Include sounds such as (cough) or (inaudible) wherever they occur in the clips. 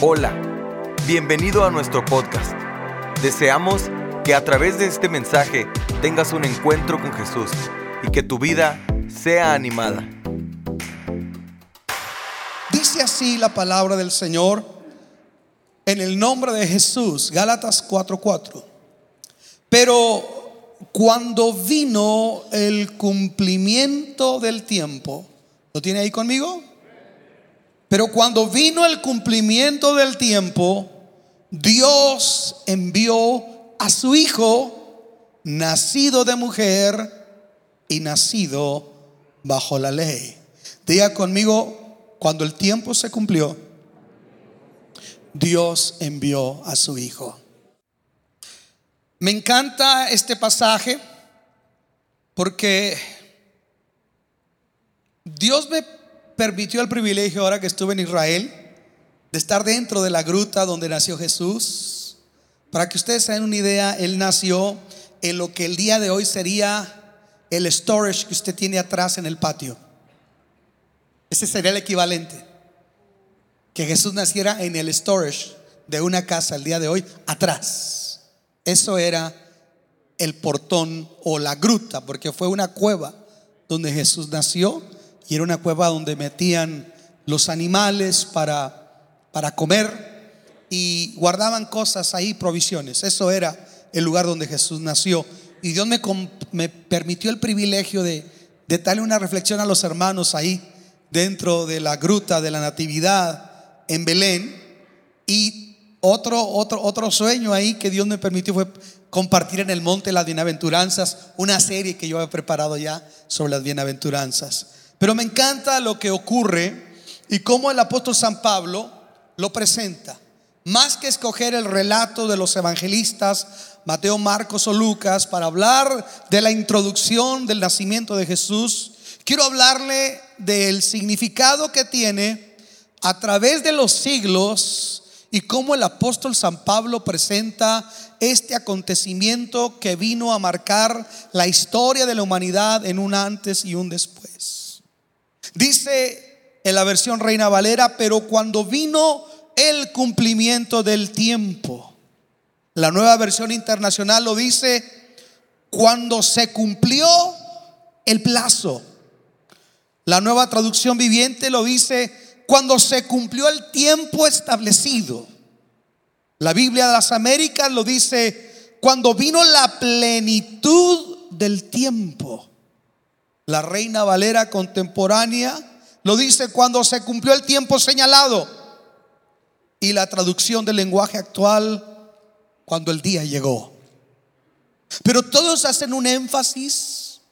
Hola, bienvenido a nuestro podcast. Deseamos que a través de este mensaje tengas un encuentro con Jesús y que tu vida sea animada. Dice así la palabra del Señor en el nombre de Jesús, Gálatas 4:4. Pero cuando vino el cumplimiento del tiempo, ¿lo tiene ahí conmigo? Pero cuando vino el cumplimiento del tiempo, Dios envió a su Hijo, nacido de mujer y nacido bajo la ley. Diga conmigo, cuando el tiempo se cumplió, Dios envió a su Hijo. Me encanta este pasaje porque Dios me permitió el privilegio ahora que estuve en Israel de estar dentro de la gruta donde nació Jesús. Para que ustedes den una idea, Él nació en lo que el día de hoy sería el storage que usted tiene atrás en el patio. Ese sería el equivalente. Que Jesús naciera en el storage de una casa el día de hoy atrás. Eso era el portón o la gruta, porque fue una cueva donde Jesús nació y era una cueva donde metían los animales para, para comer y guardaban cosas ahí, provisiones. Eso era el lugar donde Jesús nació. Y Dios me, me permitió el privilegio de, de darle una reflexión a los hermanos ahí, dentro de la gruta de la Natividad en Belén. Y otro, otro, otro sueño ahí que Dios me permitió fue compartir en el monte las bienaventuranzas, una serie que yo he preparado ya sobre las bienaventuranzas. Pero me encanta lo que ocurre y cómo el apóstol San Pablo lo presenta. Más que escoger el relato de los evangelistas, Mateo, Marcos o Lucas, para hablar de la introducción del nacimiento de Jesús, quiero hablarle del significado que tiene a través de los siglos y cómo el apóstol San Pablo presenta este acontecimiento que vino a marcar la historia de la humanidad en un antes y un después. Dice en la versión Reina Valera, pero cuando vino el cumplimiento del tiempo, la nueva versión internacional lo dice, cuando se cumplió el plazo. La nueva traducción viviente lo dice, cuando se cumplió el tiempo establecido. La Biblia de las Américas lo dice, cuando vino la plenitud del tiempo. La Reina Valera contemporánea lo dice cuando se cumplió el tiempo señalado. Y la traducción del lenguaje actual cuando el día llegó. Pero todos hacen un énfasis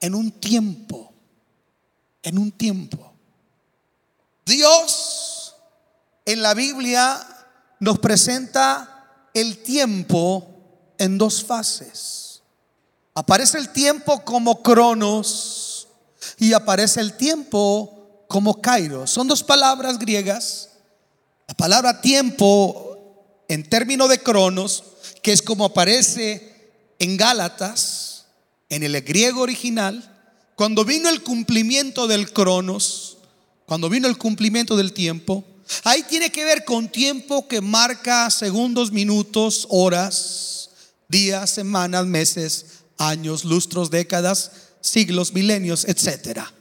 en un tiempo, en un tiempo. Dios en la Biblia nos presenta el tiempo en dos fases. Aparece el tiempo como cronos y aparece el tiempo como kairos. Son dos palabras griegas. La palabra tiempo en términos de cronos, que es como aparece en Gálatas, en el griego original, cuando vino el cumplimiento del cronos, cuando vino el cumplimiento del tiempo, ahí tiene que ver con tiempo que marca segundos, minutos, horas, días, semanas, meses, años, lustros, décadas, siglos, milenios, etcétera.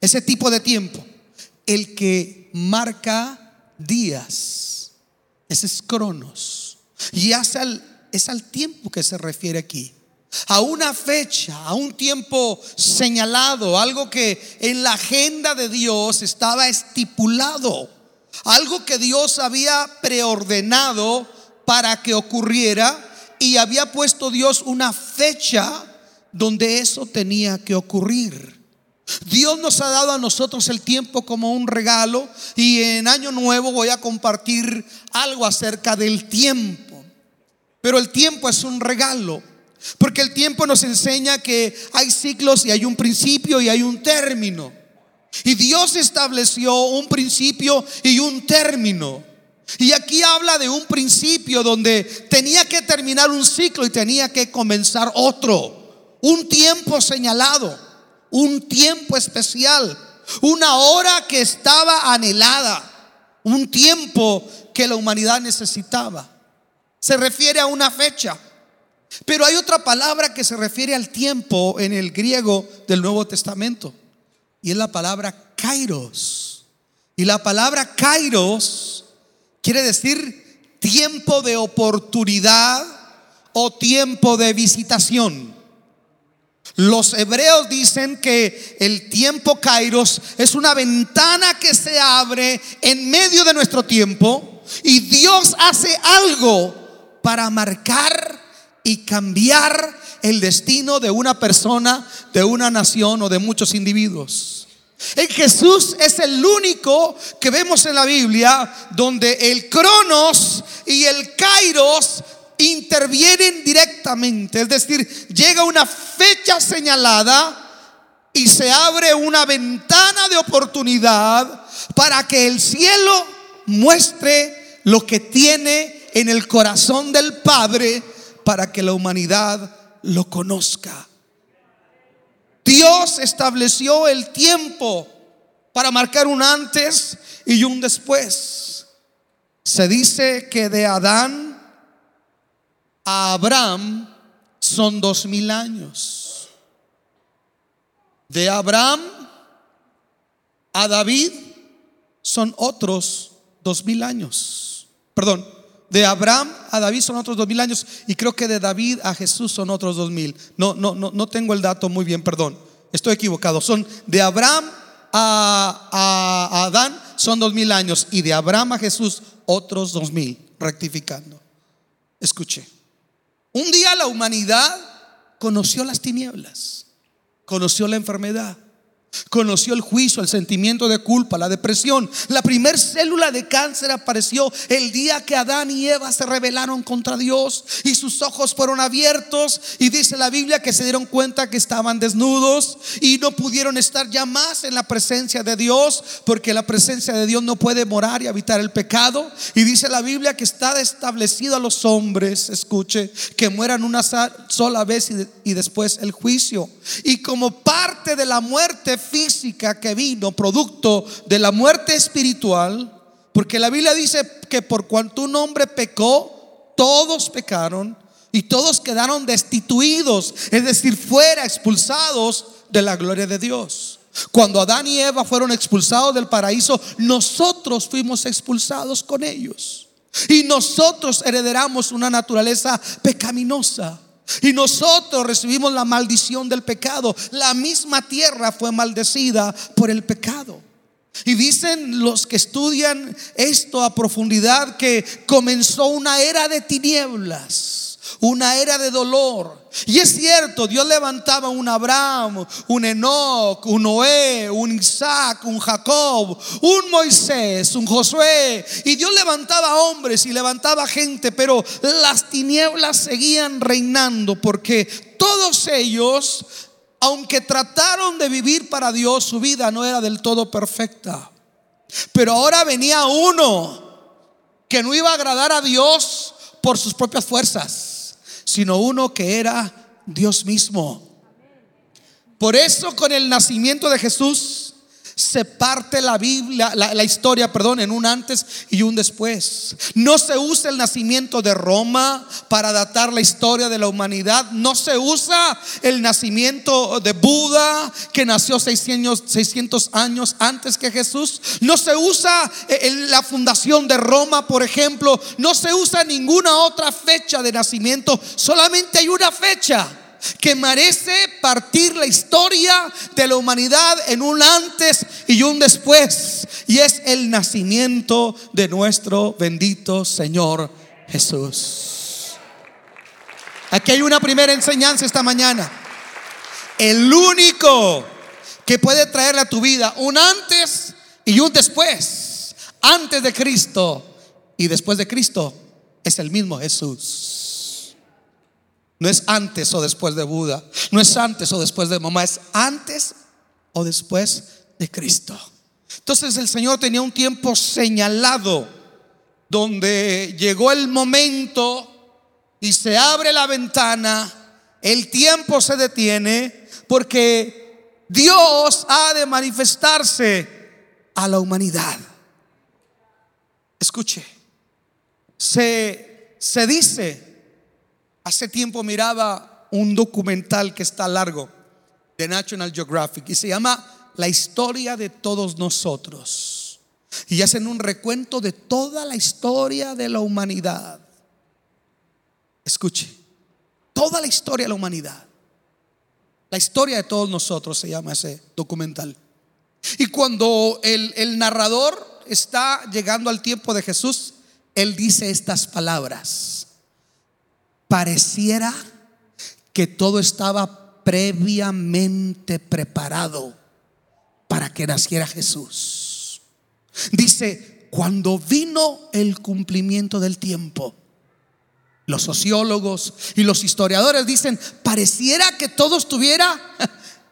Ese tipo de tiempo. El que marca días. Ese es cronos. Y es al tiempo que se refiere aquí. A una fecha, a un tiempo señalado, algo que en la agenda de Dios estaba estipulado, algo que Dios había preordenado para que ocurriera y había puesto Dios una fecha donde eso tenía que ocurrir. Dios nos ha dado a nosotros el tiempo como un regalo y en año nuevo voy a compartir algo acerca del tiempo. Pero el tiempo es un regalo, porque el tiempo nos enseña que hay ciclos y hay un principio y hay un término. Y Dios estableció un principio y un término. Y aquí habla de un principio donde tenía que terminar un ciclo y tenía que comenzar otro. Un tiempo señalado, un tiempo especial, una hora que estaba anhelada, un tiempo que la humanidad necesitaba. Se refiere a una fecha. Pero hay otra palabra que se refiere al tiempo en el griego del Nuevo Testamento. Y es la palabra kairos. Y la palabra kairos quiere decir tiempo de oportunidad o tiempo de visitación. Los hebreos dicen que el tiempo kairos es una ventana que se abre en medio de nuestro tiempo y Dios hace algo para marcar y cambiar el destino de una persona, de una nación o de muchos individuos. En Jesús es el único que vemos en la Biblia donde el cronos y el kairos intervienen directamente. Es decir, llega una fecha señalada y se abre una ventana de oportunidad para que el cielo muestre lo que tiene en el corazón del Padre para que la humanidad lo conozca. Dios estableció el tiempo para marcar un antes y un después. Se dice que de Adán a Abraham son dos mil años. De Abraham a David son otros dos mil años. Perdón, de Abraham a David son otros dos mil años y creo que de David a Jesús son otros dos mil. No, no, no, no tengo el dato muy bien, perdón. Estoy equivocado. Son de Abraham a, a, Adán son dos mil años y de Abraham a Jesús otros dos mil. Rectificando. Escuche. Un día la humanidad conoció las tinieblas, conoció la enfermedad, Conoció el juicio, el sentimiento de culpa, la depresión. La primer célula de cáncer apareció el día que Adán y Eva se rebelaron contra Dios y sus ojos fueron abiertos y dice la Biblia que se dieron cuenta que estaban desnudos y no pudieron estar ya más en la presencia de Dios porque la presencia de Dios no puede morar y habitar el pecado. Y dice la Biblia que está establecido a los hombres, escuche, que mueran una sola vez y, y después el juicio. Y como parte de la muerte física que vino producto de la muerte espiritual, porque la Biblia dice que por cuanto un hombre pecó, todos pecaron y todos quedaron destituidos, es decir, fuera expulsados de la gloria de Dios. Cuando Adán y Eva fueron expulsados del paraíso, nosotros fuimos expulsados con ellos. Y nosotros heredamos una naturaleza pecaminosa. Y nosotros recibimos la maldición del pecado. La misma tierra fue maldecida por el pecado. Y dicen los que estudian esto a profundidad que comenzó una era de tinieblas una era de dolor. Y es cierto, Dios levantaba un Abraham, un Enoch, un Noé, un Isaac, un Jacob, un Moisés, un Josué. Y Dios levantaba hombres y levantaba gente, pero las tinieblas seguían reinando porque todos ellos, aunque trataron de vivir para Dios, su vida no era del todo perfecta. Pero ahora venía uno que no iba a agradar a Dios por sus propias fuerzas sino uno que era Dios mismo. Por eso con el nacimiento de Jesús se parte la Biblia, la, historia, perdón, en un antes y un después. No se usa el nacimiento de Roma para datar la historia de la humanidad. No se usa el nacimiento de Buda, que nació 600, 600 años antes que Jesús. No se usa eh, la fundación de Roma, por ejemplo. No se usa ninguna otra fecha de nacimiento. Solamente hay una fecha que merece partir la historia de la humanidad en un antes y un después. Y es el nacimiento de nuestro bendito Señor Jesús. Aquí hay una primera enseñanza esta mañana. El único que puede traerle a tu vida un antes y un después, antes de Cristo y después de Cristo, es el mismo Jesús. No es antes o después de Buda. No es antes o después de mamá. Es antes o después de Cristo. Entonces el Señor tenía un tiempo señalado donde llegó el momento y se abre la ventana. El tiempo se detiene porque Dios ha de manifestarse a la humanidad. Escuche, se, se dice, hace tiempo miraba un documental que está largo de National Geographic y se llama La historia de todos nosotros. Y hacen un recuento de toda la historia de la humanidad. Escuche, toda la historia de la humanidad. La historia de todos nosotros se llama ese documental. Y cuando el, el narrador está llegando al tiempo de Jesús, él dice estas palabras. Pareciera que todo estaba previamente preparado para que naciera Jesús. Dice, cuando vino el cumplimiento del tiempo, los sociólogos y los historiadores dicen, pareciera que todo estuviera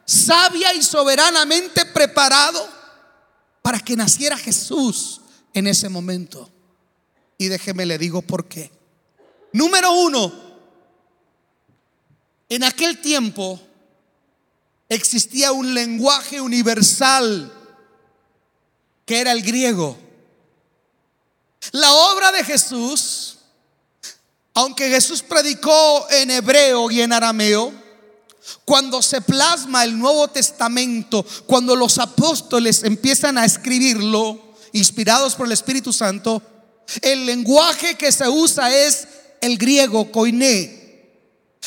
sabia y soberanamente preparado para que naciera Jesús en ese momento. Y déjeme le digo por qué. Número uno, en aquel tiempo existía un lenguaje universal que era el griego. La obra de Jesús, aunque Jesús predicó en hebreo y en arameo, cuando se plasma el Nuevo Testamento, cuando los apóstoles empiezan a escribirlo, inspirados por el Espíritu Santo, el lenguaje que se usa es el griego koiné.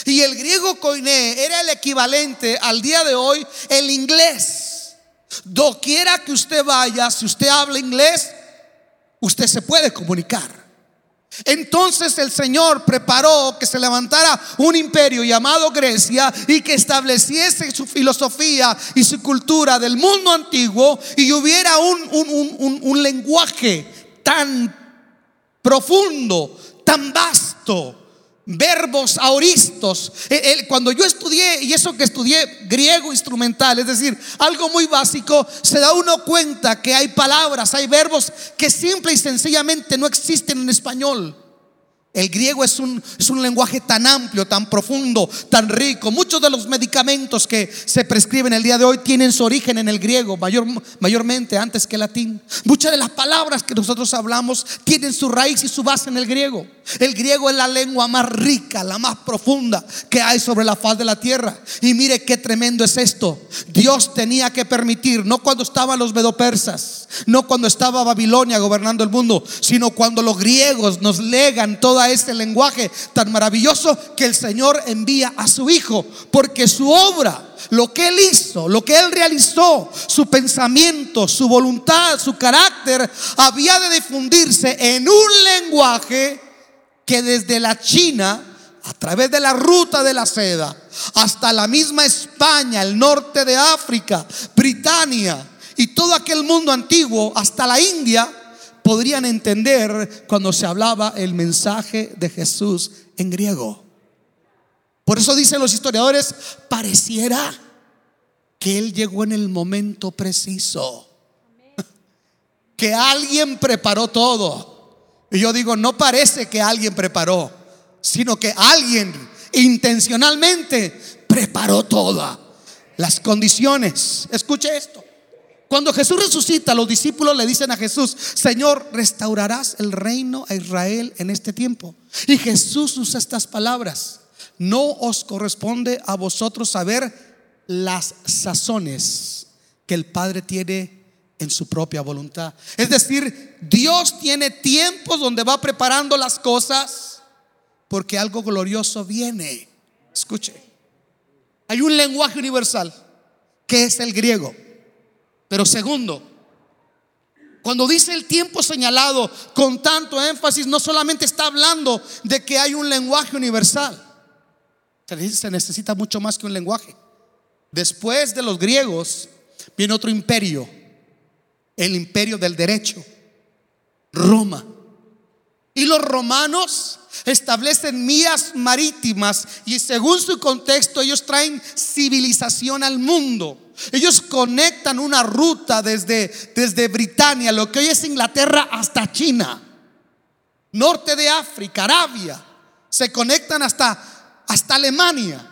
Y el griego koiné era el equivalente al día de hoy el inglés. Doquiera que usted vaya, si usted habla inglés, usted se puede comunicar. Entonces el Señor preparó que se levantara un imperio llamado Grecia y que estableciese su filosofía y su cultura del mundo antiguo y hubiera un, un lenguaje tan profundo, tan vasto verbos auristos. Cuando yo estudié, y eso que estudié griego instrumental, es decir, algo muy básico, se da uno cuenta que hay palabras, hay verbos que simple y sencillamente no existen en español. El griego es un, es un lenguaje tan amplio, tan profundo, tan rico. Muchos de los medicamentos que se prescriben el día de hoy tienen su origen en el griego, mayor, mayormente antes que el latín. Muchas de las palabras que nosotros hablamos tienen su raíz y su base en el griego. El griego es la lengua más rica, la más profunda que hay sobre la faz de la tierra. Y mire qué tremendo es esto. Dios tenía que permitir, no cuando estaban los medopersas, no cuando estaba Babilonia gobernando el mundo, sino cuando los griegos nos legan toda este lenguaje tan maravilloso que el Señor envía a su Hijo, porque su obra, lo que Él hizo, lo que Él realizó, su pensamiento, su voluntad, su carácter, había de difundirse en un lenguaje que desde la China, a través de la ruta de la seda, hasta la misma España, el norte de África, Britania y todo aquel mundo antiguo, hasta la India, podrían entender cuando se hablaba el mensaje de Jesús en griego. Por eso dicen los historiadores, pareciera que Él llegó en el momento preciso. Que alguien preparó todo. Y yo digo, no parece que alguien preparó, sino que alguien intencionalmente preparó todas las condiciones. Escuche esto. Cuando Jesús resucita, los discípulos le dicen a Jesús, Señor, restaurarás el reino a Israel en este tiempo. Y Jesús usa estas palabras. No os corresponde a vosotros saber las sazones que el Padre tiene en su propia voluntad. Es decir, Dios tiene tiempos donde va preparando las cosas porque algo glorioso viene. Escuche, hay un lenguaje universal que es el griego. Pero segundo, cuando dice el tiempo señalado con tanto énfasis, no solamente está hablando de que hay un lenguaje universal, se necesita mucho más que un lenguaje. Después de los griegos viene otro imperio, el imperio del derecho, Roma. Y los romanos establecen vías marítimas y según su contexto ellos traen civilización al mundo. Ellos conectan una ruta desde, desde Britania, lo que hoy es Inglaterra, hasta China, norte de África, Arabia. Se conectan hasta, hasta Alemania,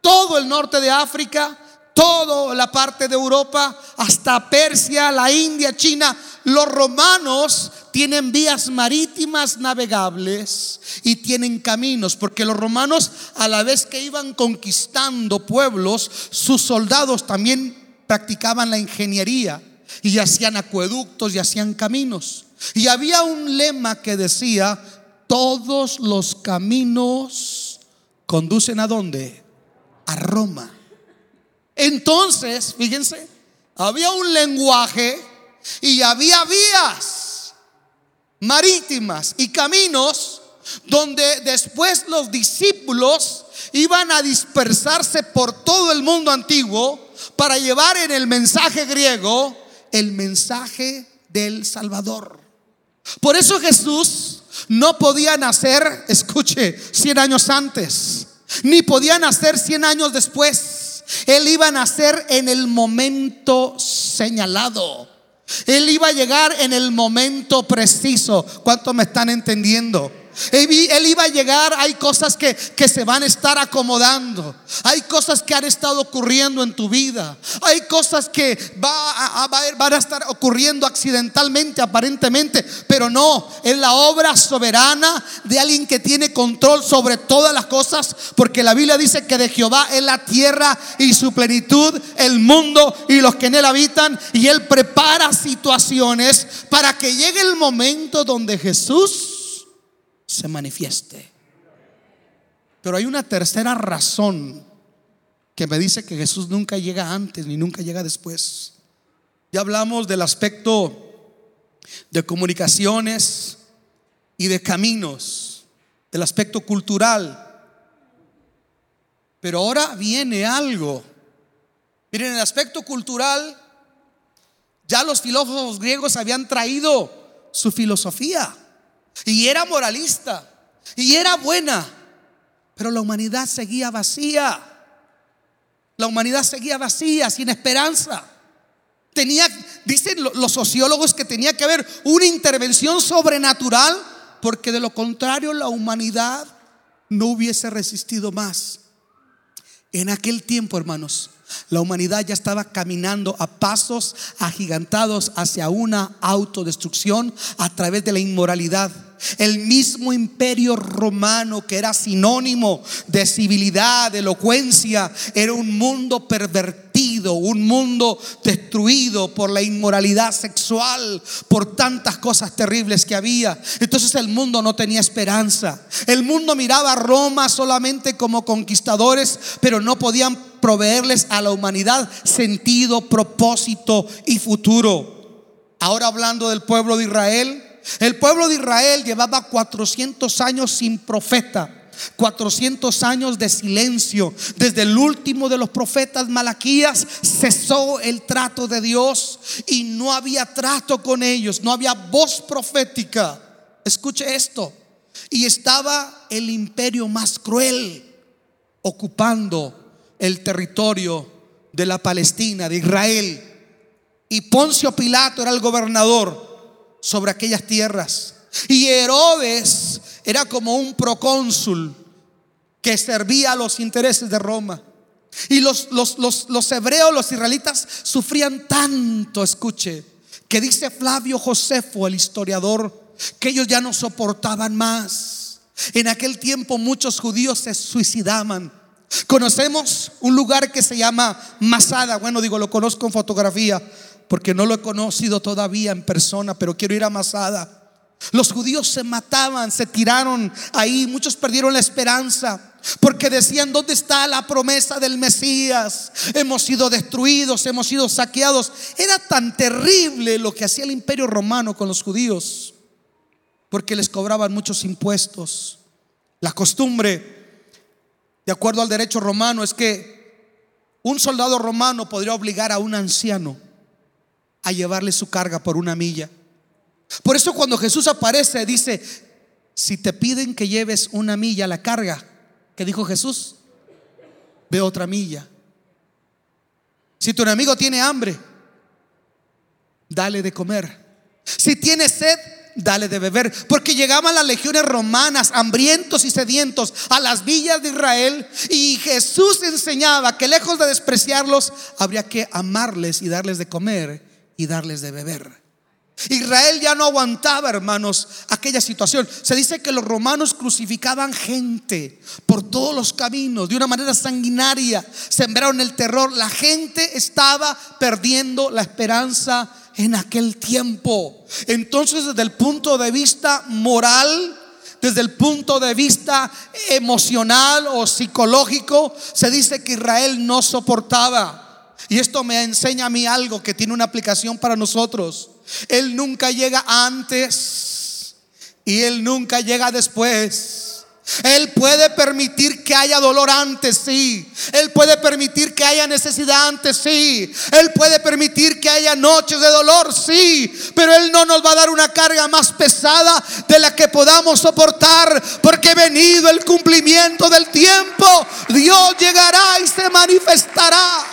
todo el norte de África, toda la parte de Europa, hasta Persia, la India, China. Los romanos tienen vías marítimas navegables y tienen caminos, porque los romanos a la vez que iban conquistando pueblos, sus soldados también practicaban la ingeniería y hacían acueductos y hacían caminos. Y había un lema que decía, todos los caminos conducen a dónde? A Roma. Entonces, fíjense, había un lenguaje y había vías marítimas y caminos donde después los discípulos iban a dispersarse por todo el mundo antiguo para llevar en el mensaje griego el mensaje del Salvador. Por eso Jesús no podía nacer, escuche, 100 años antes, ni podía nacer 100 años después. Él iba a nacer en el momento señalado. Él iba a llegar en el momento preciso. ¿Cuánto me están entendiendo? Él iba a llegar, hay cosas que, se van a estar acomodando, hay cosas que han estado ocurriendo en tu vida, hay cosas que va a, van a estar ocurriendo accidentalmente, aparentemente, pero no, es la obra soberana de alguien que tiene control sobre todas las cosas, porque la Biblia dice que de Jehová es la tierra y su plenitud, el mundo y los que en él habitan, y él prepara situaciones para que llegue el momento donde Jesús se manifieste. Pero hay una tercera razón que me dice que Jesús nunca llega antes ni nunca llega después. Ya hablamos del aspecto de comunicaciones y de caminos, del aspecto cultural. Pero ahora viene algo. Miren, en el aspecto cultural, ya los filósofos griegos habían traído su filosofía. Y era moralista. Y era buena. Pero la humanidad seguía vacía. La humanidad seguía vacía, sin esperanza. Tenía, dicen los sociólogos que tenía que haber una intervención sobrenatural, porque de lo contrario la humanidad no hubiese resistido más. En aquel tiempo, hermanos, la humanidad ya estaba caminando a pasos agigantados hacia una autodestrucción a través de la inmoralidad. El mismo imperio romano que era sinónimo de civilidad, de elocuencia, era un mundo pervertido, un mundo destruido por la inmoralidad sexual, por tantas cosas terribles que había. Entonces el mundo no tenía esperanza. El mundo miraba a Roma solamente como conquistadores, pero no podían proveerles a la humanidad sentido, propósito y futuro. Ahora hablando del pueblo de Israel, el pueblo de Israel llevaba 400 años sin profeta. 400 años de silencio. Desde el último de los profetas Malaquías cesó el trato de Dios y no había trato con ellos, no había voz profética. Escuche esto. Y estaba el imperio más cruel ocupando el territorio de la Palestina, de Israel. Y Poncio Pilato era el gobernador sobre aquellas tierras. Y Herodes era como un procónsul que servía a los intereses de Roma. Y los, los, los, hebreos, los israelitas, sufrían tanto, escuche, que dice Flavio Josefo, el historiador, que ellos ya no soportaban más. En aquel tiempo muchos judíos se suicidaban Conocemos un lugar que se llama Masada. Bueno, digo, lo conozco en fotografía porque no lo he conocido todavía en persona, pero quiero ir a Masada. Los judíos se mataban, se tiraron ahí, muchos perdieron la esperanza. Porque decían, ¿dónde está la promesa del Mesías? Hemos sido destruidos, hemos sido saqueados. Era tan terrible lo que hacía el imperio romano con los judíos, porque les cobraban muchos impuestos. La costumbre de acuerdo al derecho romano, es que un soldado romano podría obligar a un anciano a llevarle su carga por una milla. Por eso cuando Jesús aparece dice, si te piden que lleves una milla la carga, que dijo Jesús, ve otra milla. Si tu enemigo tiene hambre, dale de comer. Si tiene sed, dale de beber. Porque llegaban las legiones romanas, hambrientos y sedientos, a las villas de Israel. Y Jesús enseñaba que lejos de despreciarlos, habría que amarles y darles de comer y darles de beber. Israel ya no aguantaba, hermanos, aquella situación. Se dice que los romanos crucificaban gente por todos los caminos de una manera sanguinaria. Sembraron el terror. La gente estaba perdiendo la esperanza en aquel tiempo. Entonces, desde el punto de vista moral, desde el punto de vista emocional o psicológico, se dice que Israel no soportaba. Y esto me enseña a mí algo que tiene una aplicación para nosotros. Él nunca llega antes y Él nunca llega después. Él puede permitir que haya dolor antes, sí. Él puede permitir que haya necesidad antes, sí. Él puede permitir que haya noches de dolor, sí. Pero Él no nos va a dar una carga más pesada de la que podamos soportar. Porque venido el cumplimiento del tiempo, Dios llegará y se manifestará.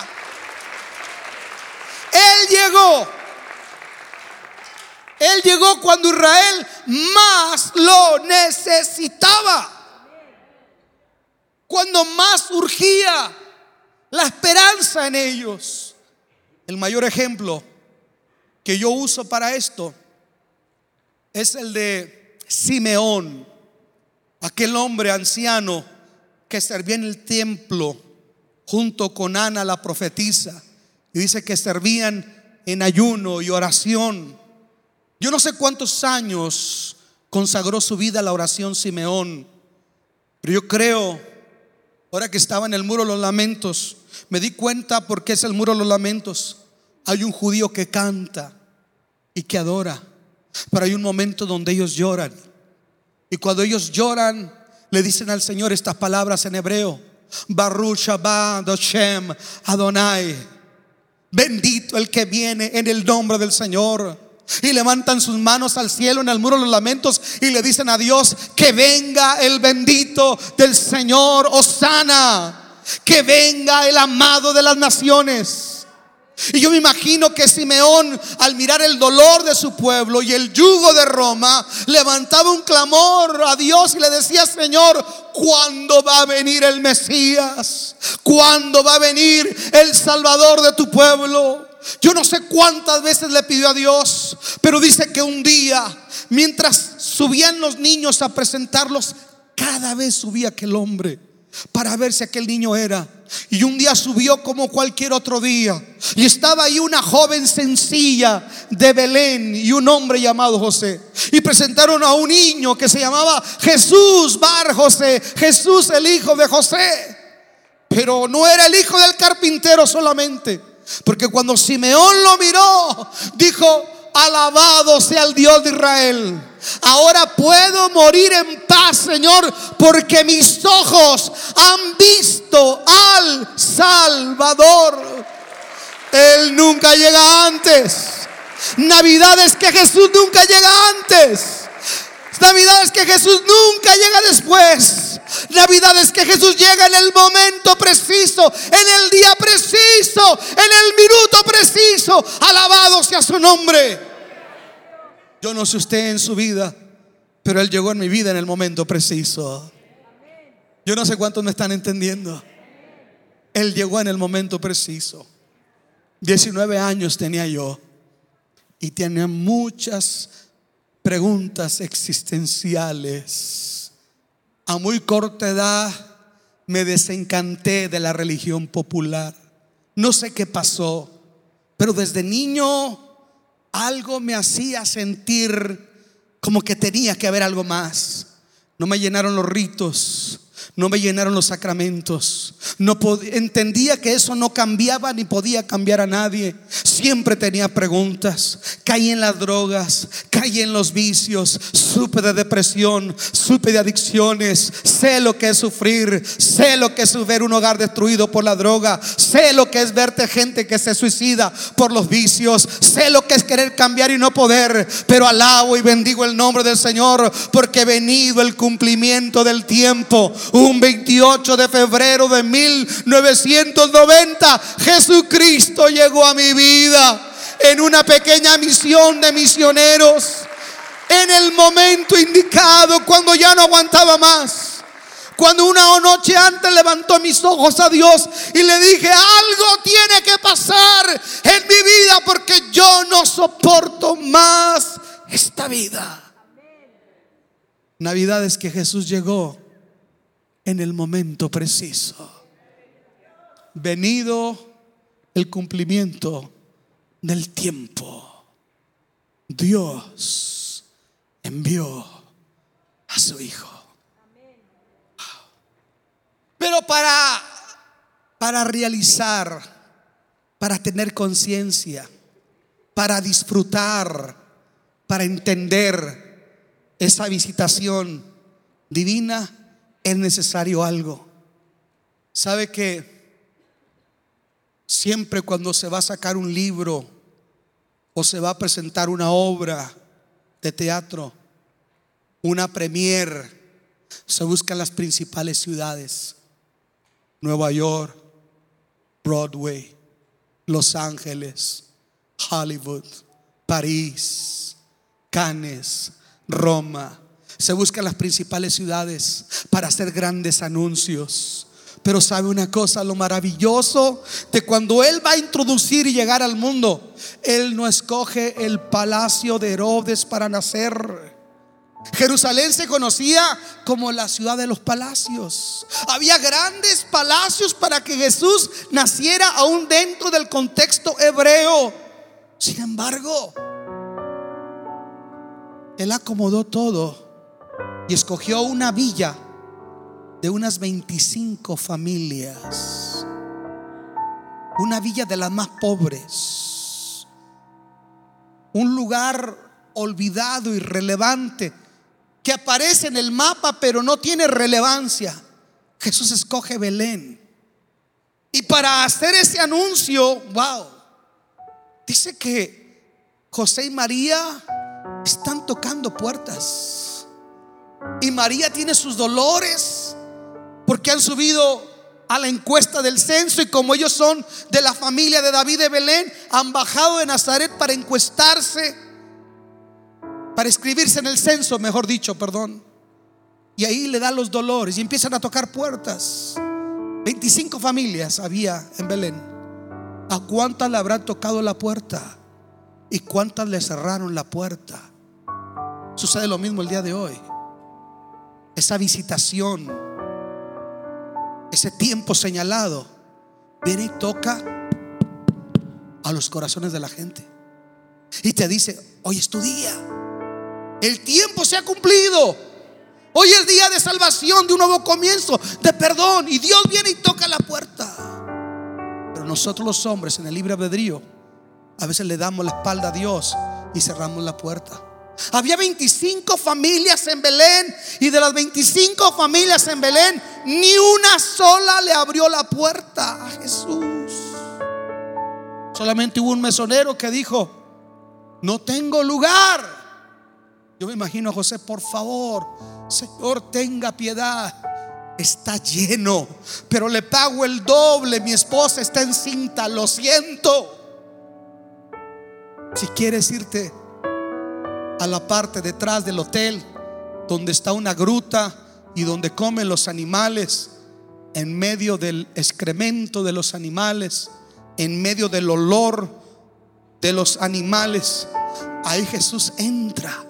Él llegó él llegó cuando Israel más lo necesitaba. Cuando más urgía la esperanza en ellos. El mayor ejemplo que yo uso para esto es el de Simeón, aquel hombre anciano que servía en el templo junto con Ana la profetisa. Y dice que servían en ayuno y oración yo no sé cuántos años consagró su vida a la oración Simeón, pero yo creo, ahora que estaba en el muro de los lamentos, me di cuenta porque es el muro de los lamentos. Hay un judío que canta y que adora, pero hay un momento donde ellos lloran. Y cuando ellos lloran, le dicen al Señor estas palabras en hebreo: Baruch Shabbat Adonai. Bendito el que viene en el nombre del Señor y levantan sus manos al cielo en el muro de los lamentos y le dicen a Dios que venga el bendito del Señor, Osana, que venga el amado de las naciones. Y yo me imagino que Simeón, al mirar el dolor de su pueblo y el yugo de Roma, levantaba un clamor a Dios y le decía, Señor, ¿cuándo va a venir el Mesías? ¿Cuándo va a venir el Salvador de tu pueblo? Yo no sé cuántas veces le pidió a Dios, pero dice que un día, mientras subían los niños a presentarlos, cada vez subía aquel hombre para ver si aquel niño era. Y un día subió como cualquier otro día. Y estaba ahí una joven sencilla de Belén y un hombre llamado José. Y presentaron a un niño que se llamaba Jesús Bar José, Jesús el hijo de José. Pero no era el hijo del carpintero solamente. Porque cuando Simeón lo miró, dijo, alabado sea el Dios de Israel. Ahora puedo morir en paz, Señor, porque mis ojos han visto al Salvador. Él nunca llega antes. Navidades que Jesús nunca llega antes. Navidades que Jesús nunca llega después. Navidad es que Jesús llega en el momento preciso, en el día preciso, en el minuto preciso. Alabado sea su nombre. Yo no sé usted en su vida, pero Él llegó en mi vida en el momento preciso. Yo no sé cuántos me están entendiendo. Él llegó en el momento preciso. 19 años tenía yo y tenía muchas preguntas existenciales a muy corta edad me desencanté de la religión popular. No sé qué pasó, pero desde niño algo me hacía sentir como que tenía que haber algo más. No me llenaron los ritos, no me llenaron los sacramentos. No entendía que eso no cambiaba ni podía cambiar a nadie. Siempre tenía preguntas. Caí en las drogas, caí en los vicios, supe de depresión, supe de adicciones. Sé lo que es sufrir, sé lo que es ver un hogar destruido por la droga, sé lo que es verte gente que se suicida por los vicios, sé lo que es querer cambiar y no poder. Pero alabo y bendigo el nombre del Señor porque venido el cumplimiento del tiempo 28 de febrero de 1990, Jesucristo llegó a mi vida en una pequeña misión de misioneros, en el momento indicado, cuando ya no aguantaba más Cuando una noche antes levantó mis ojos a Dios y le dije, algo tiene que pasar en mi vida porque yo no soporto más esta vida. Navidad es que Jesús llegó en el momento preciso. Venido el cumplimiento del tiempo. Dios envió a su Hijo. Pero para, para realizar, para tener conciencia, para disfrutar, para entender esa visitación divina, es necesario algo. ¿Sabe que siempre cuando se va a sacar un libro o se va a presentar una obra de teatro, una premier, se buscan las principales ciudades. Nueva York, Broadway, Los Ángeles, Hollywood, París, Cannes, Roma. Se buscan las principales ciudades para hacer grandes anuncios. Pero sabe una cosa, lo maravilloso de cuando Él va a introducir y llegar al mundo, Él no escoge el palacio de Herodes para nacer. Jerusalén se conocía como la ciudad de los palacios. Había grandes palacios para que Jesús naciera aún dentro del contexto hebreo. Sin embargo, Él acomodó todo y escogió una villa de unas 25 familias. Una villa de las más pobres. Un lugar olvidado, irrelevante, que aparece en el mapa pero no tiene relevancia. Jesús escoge Belén. Y para hacer ese anuncio, wow, dice que José y María están tocando puertas. Y María tiene sus dolores porque han subido a la encuesta del censo y como ellos son de la familia de David de Belén, han bajado de Nazaret para encuestarse, para escribirse en el censo, mejor dicho, perdón. Y ahí le dan los dolores y empiezan a tocar puertas. 25 familias había en Belén. ¿A cuántas le habrán tocado la puerta? ¿Y cuántas le cerraron la puerta? Sucede lo mismo el día de hoy. Esa visitación, ese tiempo señalado, viene y toca a los corazones de la gente. Y te dice, hoy es tu día. El tiempo se ha cumplido. Hoy es día de salvación, de un nuevo comienzo, de perdón. Y Dios viene y toca la puerta. Pero nosotros los hombres en el libre albedrío, a veces le damos la espalda a Dios y cerramos la puerta. Había 25 familias en Belén y de las 25 familias en Belén, ni una sola le abrió la puerta a Jesús. Solamente hubo un mesonero que dijo, no tengo lugar. Yo me imagino a José, por favor, Señor, tenga piedad. Está lleno, pero le pago el doble. Mi esposa está encinta, lo siento. Si quieres irte a la parte detrás del hotel, donde está una gruta y donde comen los animales, en medio del excremento de los animales, en medio del olor de los animales, ahí Jesús entra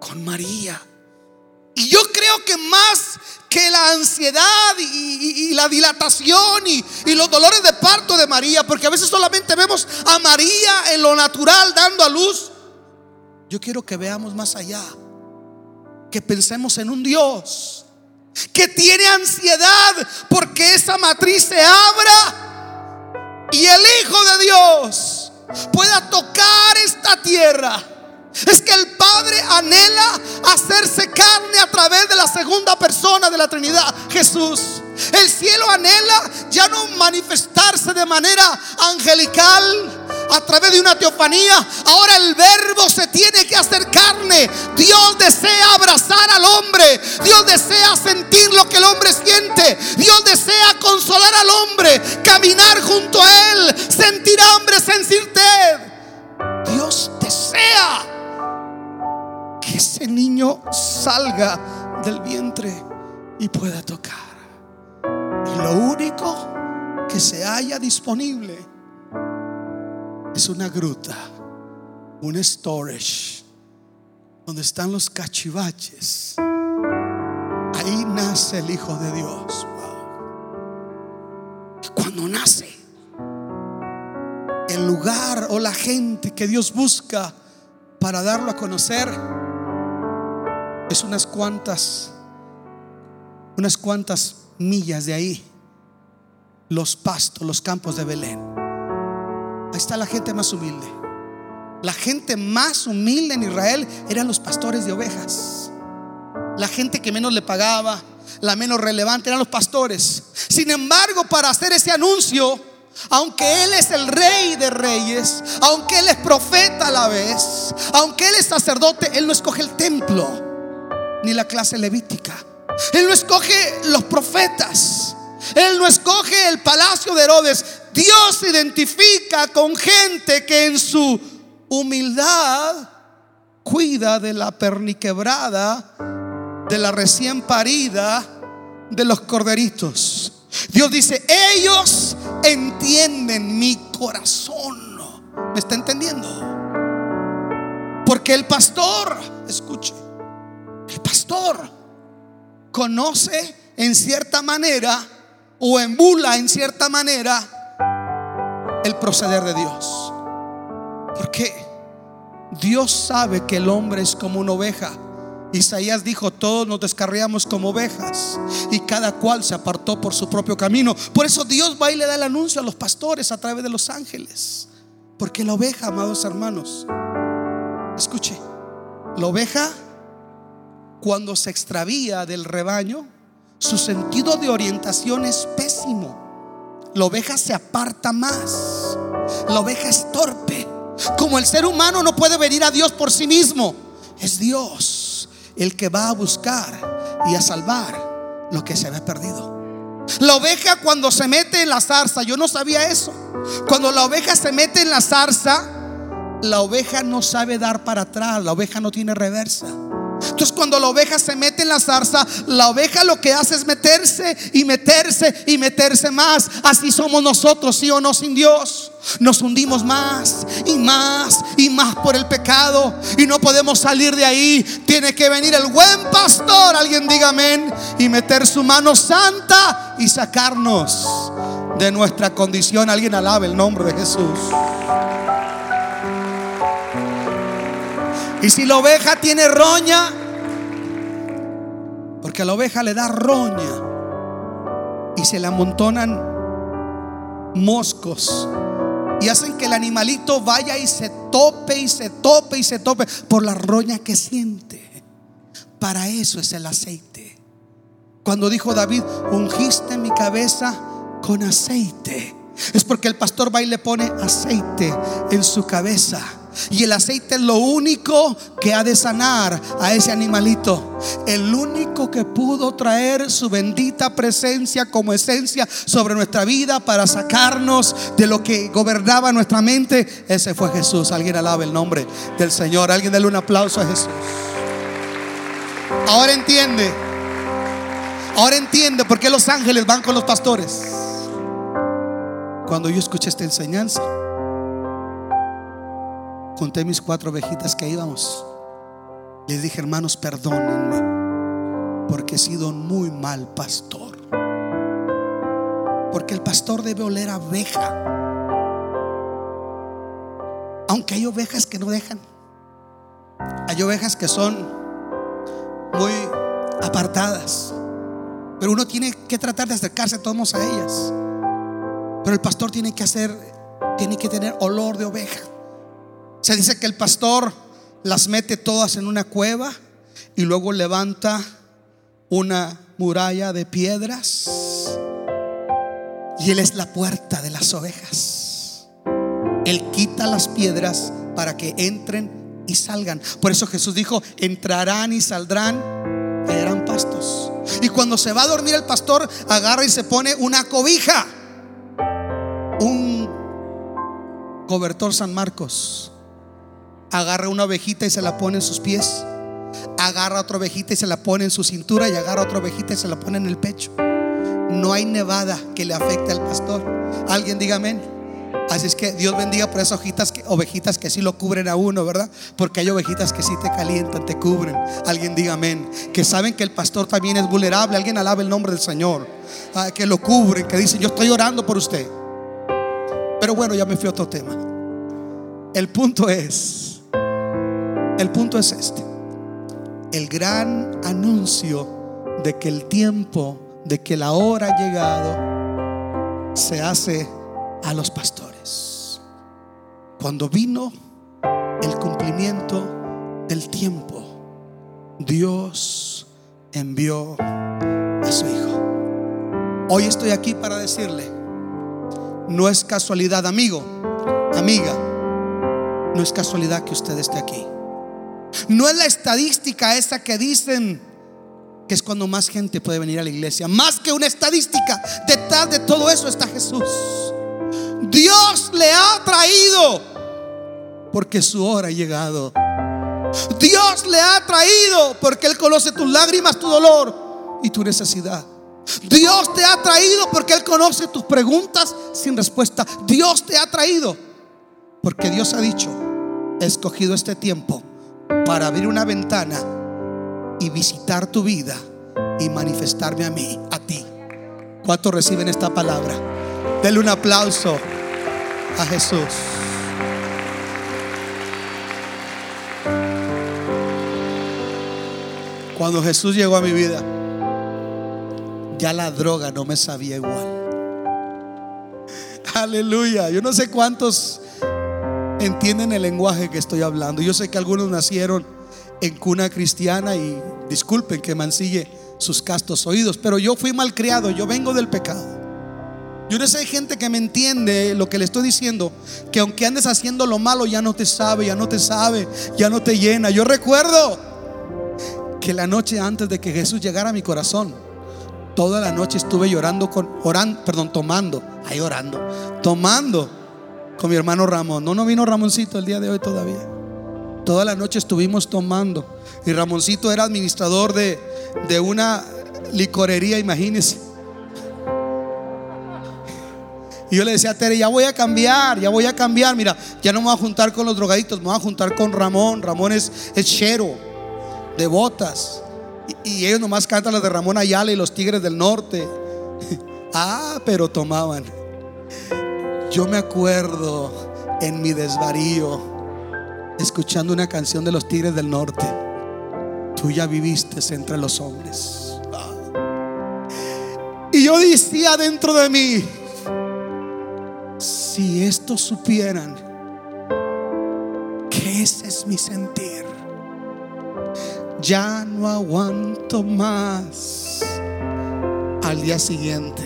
con María. Y yo creo que más que la ansiedad y, la dilatación y, los dolores de parto de María, porque a veces solamente vemos a María en lo natural dando a luz. Yo quiero que veamos más allá, que pensemos en un Dios que tiene ansiedad porque esa matriz se abra y el Hijo de Dios pueda tocar esta tierra es que el Padre anhela hacerse carne a través de la segunda persona de la Trinidad, Jesús. El cielo anhela ya no manifestarse de manera angelical a través de una teofanía. Ahora el verbo se tiene que hacer carne. Dios desea abrazar al hombre. Dios desea sentir lo que el hombre siente. Dios desea consolar al hombre, caminar junto a él, sentir hambre, sentir sed. Dios desea que ese niño salga del vientre y pueda tocar. Y lo único que se haya disponible es una gruta, un storage, donde están los cachivaches. Ahí nace el Hijo de Dios. Y cuando nace, el lugar o la gente que Dios busca para darlo a conocer es unas cuantas, unas cuantas millas de ahí, los pastos, los campos de Belén. Está la gente más humilde. La gente más humilde en Israel eran los pastores de ovejas. La gente que menos le pagaba, la menos relevante eran los pastores. Sin embargo, para hacer ese anuncio, aunque Él es el rey de reyes, aunque Él es profeta a la vez, aunque Él es sacerdote, Él no escoge el templo ni la clase levítica. Él no escoge los profetas. Él no escoge el palacio de Herodes. Dios se identifica con gente que en su humildad cuida de la perniquebrada, de la recién parida, de los corderitos. Dios dice, ellos entienden mi corazón. ¿Me está entendiendo? Porque el pastor, escuche, el pastor conoce en cierta manera o embula en cierta manera el proceder de Dios. Porque Dios sabe que el hombre es como una oveja Isaías dijo, todos nos descarriamos como ovejas y cada cual se apartó por su propio camino. Por eso Dios va y le da el anuncio a los pastores a través de los ángeles. Porque la oveja, amados hermanos, escuche, la oveja cuando se extravía del rebaño, su sentido de orientación es pésimo. La oveja se aparta más. La oveja es torpe. Como el ser humano no puede venir a Dios por sí mismo, es Dios el que va a buscar y a salvar lo que se había perdido. La oveja cuando se mete en la zarza, yo no sabía eso. Cuando la oveja se mete en la zarza, la oveja no sabe dar para atrás, la oveja no tiene reversa. Entonces cuando la oveja se mete en la zarza, la oveja lo que hace es meterse y meterse y meterse más. Así somos nosotros, sí o no, sin Dios. Nos hundimos más y más y más por el pecado y no podemos salir de ahí. Tiene que venir el buen pastor, alguien diga amén, y meter su mano santa y sacarnos de nuestra condición. Alguien alabe el nombre de Jesús. Y si la oveja tiene roña, porque a la oveja le da roña y se le amontonan moscos y hacen que el animalito vaya y se tope y se tope y se tope por la roña que siente. Para eso es el aceite. Cuando dijo David, ungiste mi cabeza con aceite, es porque el pastor va y le pone aceite en su cabeza y el aceite es lo único que ha de sanar a ese animalito. El único que pudo traer su bendita presencia como esencia sobre nuestra vida para sacarnos de lo que gobernaba nuestra mente. Ese fue Jesús. Alguien alabe el nombre del Señor. Alguien dale un aplauso a Jesús. Ahora entiende. Ahora entiende por qué los ángeles van con los pastores. Cuando yo escuché esta enseñanza conté mis cuatro ovejitas que íbamos. Les dije, hermanos, perdónenme, porque he sido muy mal pastor. Porque el pastor debe oler a abeja. Aunque hay ovejas que no dejan. Hay ovejas que son muy apartadas. Pero uno tiene que tratar de acercarse todos a ellas. Pero el pastor tiene que hacer, tiene que tener olor de oveja. Se dice que el pastor las mete todas en una cueva y luego levanta una muralla de piedras y él es la puerta de las ovejas. Él quita las piedras para que entren y salgan. Por eso Jesús dijo, entrarán y saldrán, eran pastos. Y cuando se va a dormir el pastor, agarra y se pone una cobija, un cobertor San Marcos agarra una ovejita y se la pone en sus pies. agarra otra ovejita y se la pone en su cintura y agarra otra ovejita y se la pone en el pecho. No hay nevada que le afecte al pastor. Alguien diga amén. Así es que Dios bendiga por esas ovejitas que, ovejitas que sí lo cubren a uno, ¿verdad? Porque hay ovejitas que sí te calientan, te cubren. Alguien diga amén. Que saben que el pastor también es vulnerable. Alguien alaba el nombre del Señor. Ah, que lo cubren, que dicen, yo estoy orando por usted. Pero bueno, ya me fui a otro tema. El punto es, el punto es este. El gran anuncio de que el tiempo, de que la hora ha llegado, se hace a los pastores. Cuando vino el cumplimiento del tiempo, Dios envió a su Hijo. Hoy estoy aquí para decirle, no es casualidad, amigo, amiga, no es casualidad que usted esté aquí. No es la estadística esa que dicen que es cuando más gente puede venir a la iglesia. Más que una estadística, detrás de todo eso está Jesús. Dios le ha traído porque su hora ha llegado. Dios le ha traído porque Él conoce tus lágrimas, tu dolor y tu necesidad. Dios te ha traído porque Él conoce tus preguntas sin respuesta. Dios te ha traído porque Dios ha dicho, he escogido este tiempo para abrir una ventana y visitar tu vida y manifestarme a mí, a ti. ¿Cuántos reciben esta palabra? Denle un aplauso a Jesús. Cuando Jesús llegó a mi vida, ya la droga no me sabía igual. Aleluya. Yo no sé cuántos entienden el lenguaje que estoy hablando. Yo sé que algunos nacieron en cuna cristiana y disculpen que mancille sus castos oídos, pero yo fui malcriado, yo vengo del pecado. Yo no sé, hay gente que me entiende lo que le estoy diciendo, que aunque andes haciendo lo malo ya no te sabe, ya no te sabe, ya no te llena. Yo recuerdo que la noche antes de que Jesús llegara a mi corazón, toda la noche estuve llorando con orando, perdón, tomando, ahí orando, tomando con mi hermano Ramón. No, no vino Ramoncito el día de hoy todavía. Toda la noche estuvimos tomando. Y Ramoncito era administrador de, de una licorería, imagínense. Y yo le decía a Tere, ya voy a cambiar, ya voy a cambiar. Mira, ya no me voy a juntar con los drogaditos, me voy a juntar con Ramón. Ramón es, es chero, de botas. Y, y ellos nomás cantan las de Ramón Ayala y los Tigres del Norte. (laughs) ah, pero tomaban. Yo me acuerdo en mi desvarío, escuchando una canción de los Tigres del Norte. Tú ya viviste entre los hombres. Y yo decía dentro de mí, si estos supieran que ese es mi sentir, ya no aguanto más. Al día siguiente,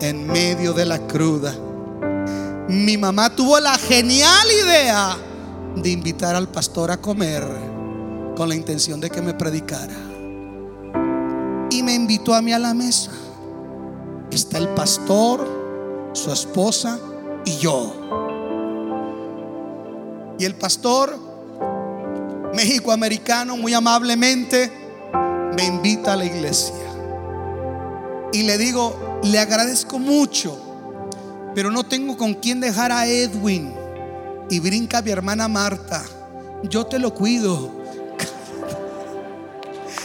en medio de la cruda, mi mamá tuvo la genial idea de invitar al pastor a comer con la intención de que me predicara. Y me invitó a mí a la mesa. Está el pastor, su esposa y yo. Y el pastor mexicoamericano muy amablemente me invita a la iglesia. Y le digo, le agradezco mucho, pero no tengo con quién dejar a Edwin. Y brinca mi hermana Marta. Yo te lo cuido. (laughs)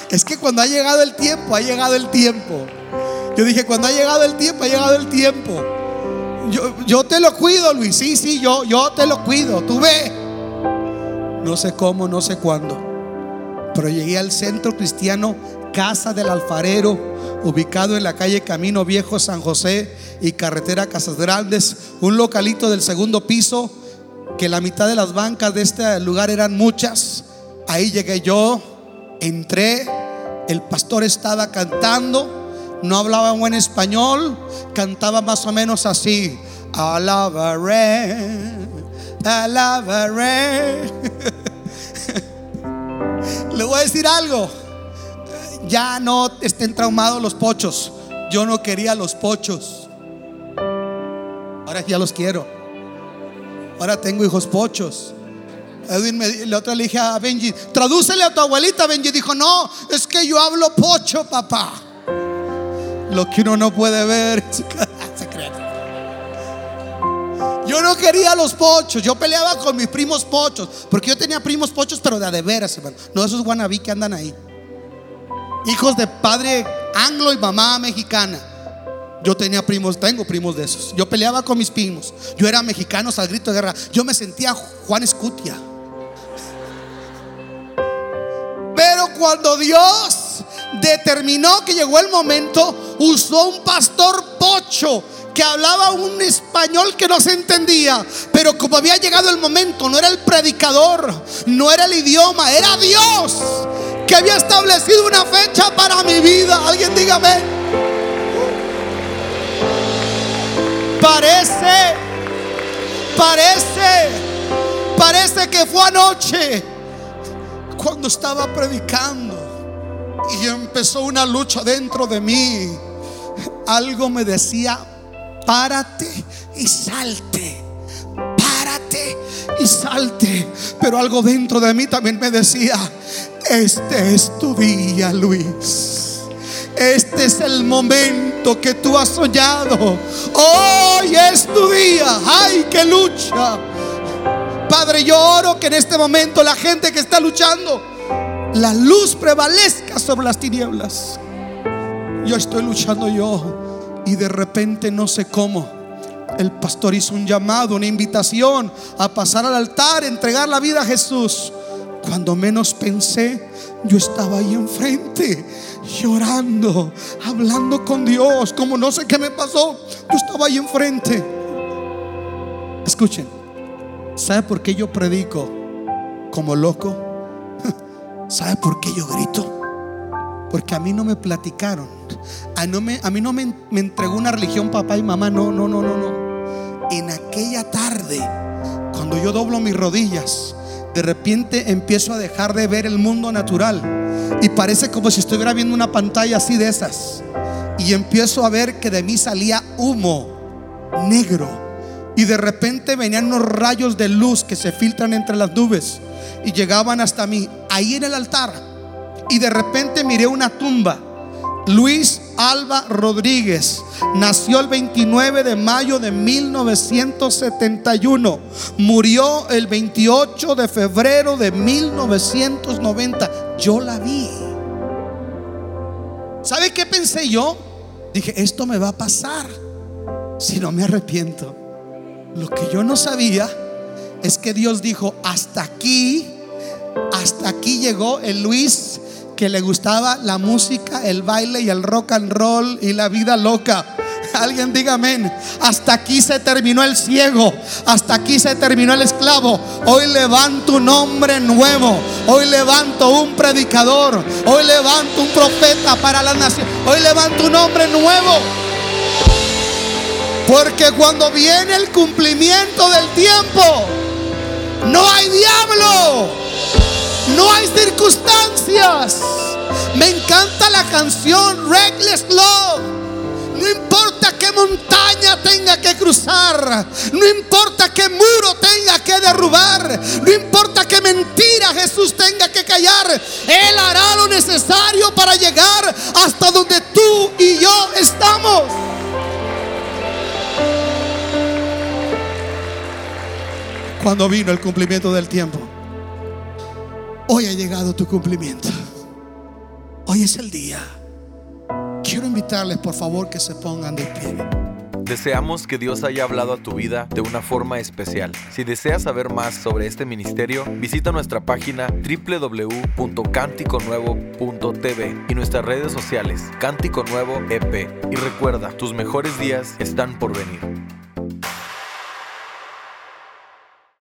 Es que cuando ha llegado el tiempo, ha llegado el tiempo. Yo dije, cuando ha llegado el tiempo, ha llegado el tiempo. Yo, yo te lo cuido, Luis. Sí, sí, yo, yo te lo cuido. Tú ve. No sé cómo, no sé cuándo. Pero llegué al centro cristiano Casa del Alfarero, ubicado en la calle Camino Viejo San José y carretera Casas Grandes, un localito del segundo piso, que la mitad de las bancas de este lugar eran muchas. Ahí llegué yo, entré, el pastor estaba cantando, no hablaba buen español, cantaba más o menos así, alabaré, alabaré. (laughs) Le voy a decir algo, ya no estén traumados los pochos, yo no quería los pochos, ahora ya los quiero, ahora tengo hijos pochos. Edwin me, la otra le dije a Benji, tradúcele a tu abuelita. Benji dijo, no, es que yo hablo pocho, papá. Lo que uno no puede ver. (laughs) Se cree. Yo no quería los pochos, yo peleaba con mis primos pochos, porque yo tenía primos pochos, pero de a de veras, hermano. No esos guanabí que andan ahí. Hijos de padre anglo y mamá mexicana. Yo tenía primos, tengo primos de esos. Yo peleaba con mis primos. Yo era mexicano al grito de guerra. Yo me sentía Juan Escutia. Pero cuando Dios determinó que llegó el momento, usó un pastor pocho que hablaba un español que no se entendía. Pero como había llegado el momento, no era el predicador, no era el idioma, era Dios que había establecido una fecha para mi vida. Alguien dígame. Parece, parece, parece que fue anoche cuando estaba predicando y empezó una lucha dentro de mí. Algo me decía, párate y salte. Párate y salte. Pero algo dentro de mí también me decía, este es tu día, Luis. Este es el momento que tú has soñado. Hoy es tu día. ¡Ay, qué lucha! Padre, yo oro que en este momento la gente que está luchando, la luz prevalezca sobre las tinieblas. Yo estoy luchando yo y de repente no sé cómo. El pastor hizo un llamado, una invitación a pasar al altar, entregar la vida a Jesús. Cuando menos pensé, yo estaba ahí enfrente, llorando, hablando con Dios, como no sé qué me pasó. Yo estaba ahí enfrente. Escuchen, ¿sabe por qué yo predico como loco? (laughs) ¿Sabe por qué yo grito? Porque a mí no me platicaron. A, mí no me, me entregó una religión papá y mamá. No, no, no, no, no. En aquella tarde, cuando yo doblo mis rodillas, de repente empiezo a dejar de ver el mundo natural y parece como si estuviera viendo una pantalla así de esas. Y empiezo a ver que de mí salía humo negro y de repente venían unos rayos de luz que se filtran entre las nubes y llegaban hasta mí, ahí en el altar. Y de repente miré una tumba. Luis Alba Rodríguez nació el 29 de mayo de 1971. Murió el 28 de febrero de 1990. Yo la vi. ¿Sabe qué pensé yo? Dije, esto me va a pasar si no me arrepiento. Lo que yo no sabía es que Dios dijo, hasta aquí, hasta aquí llegó el Luis que le gustaba la música, el baile y el rock and roll y la vida loca. Alguien diga amén. Hasta aquí se terminó el ciego. Hasta aquí se terminó el esclavo. Hoy levanto un hombre nuevo. Hoy levanto un predicador. Hoy levanto un profeta para la nación. Hoy levanto un hombre nuevo. Porque cuando viene el cumplimiento del tiempo, no hay diablo. No hay circunstancias. Me encanta la canción Reckless Love. No importa qué montaña tenga que cruzar, no importa qué muro tenga que derrubar, no importa qué mentira Jesús tenga que callar, Él hará lo necesario para llegar hasta donde tú y yo estamos. Cuando vino el cumplimiento del tiempo, hoy ha llegado tu cumplimiento. Hoy es el día. Quiero invitarles, por favor, que se pongan de pie. Deseamos que Dios haya hablado a tu vida de una forma especial. Si deseas saber más sobre este ministerio, visita nuestra página www.canticonuevo.tv y nuestras redes sociales Cántico Nuevo EP. Y recuerda, tus mejores días están por venir.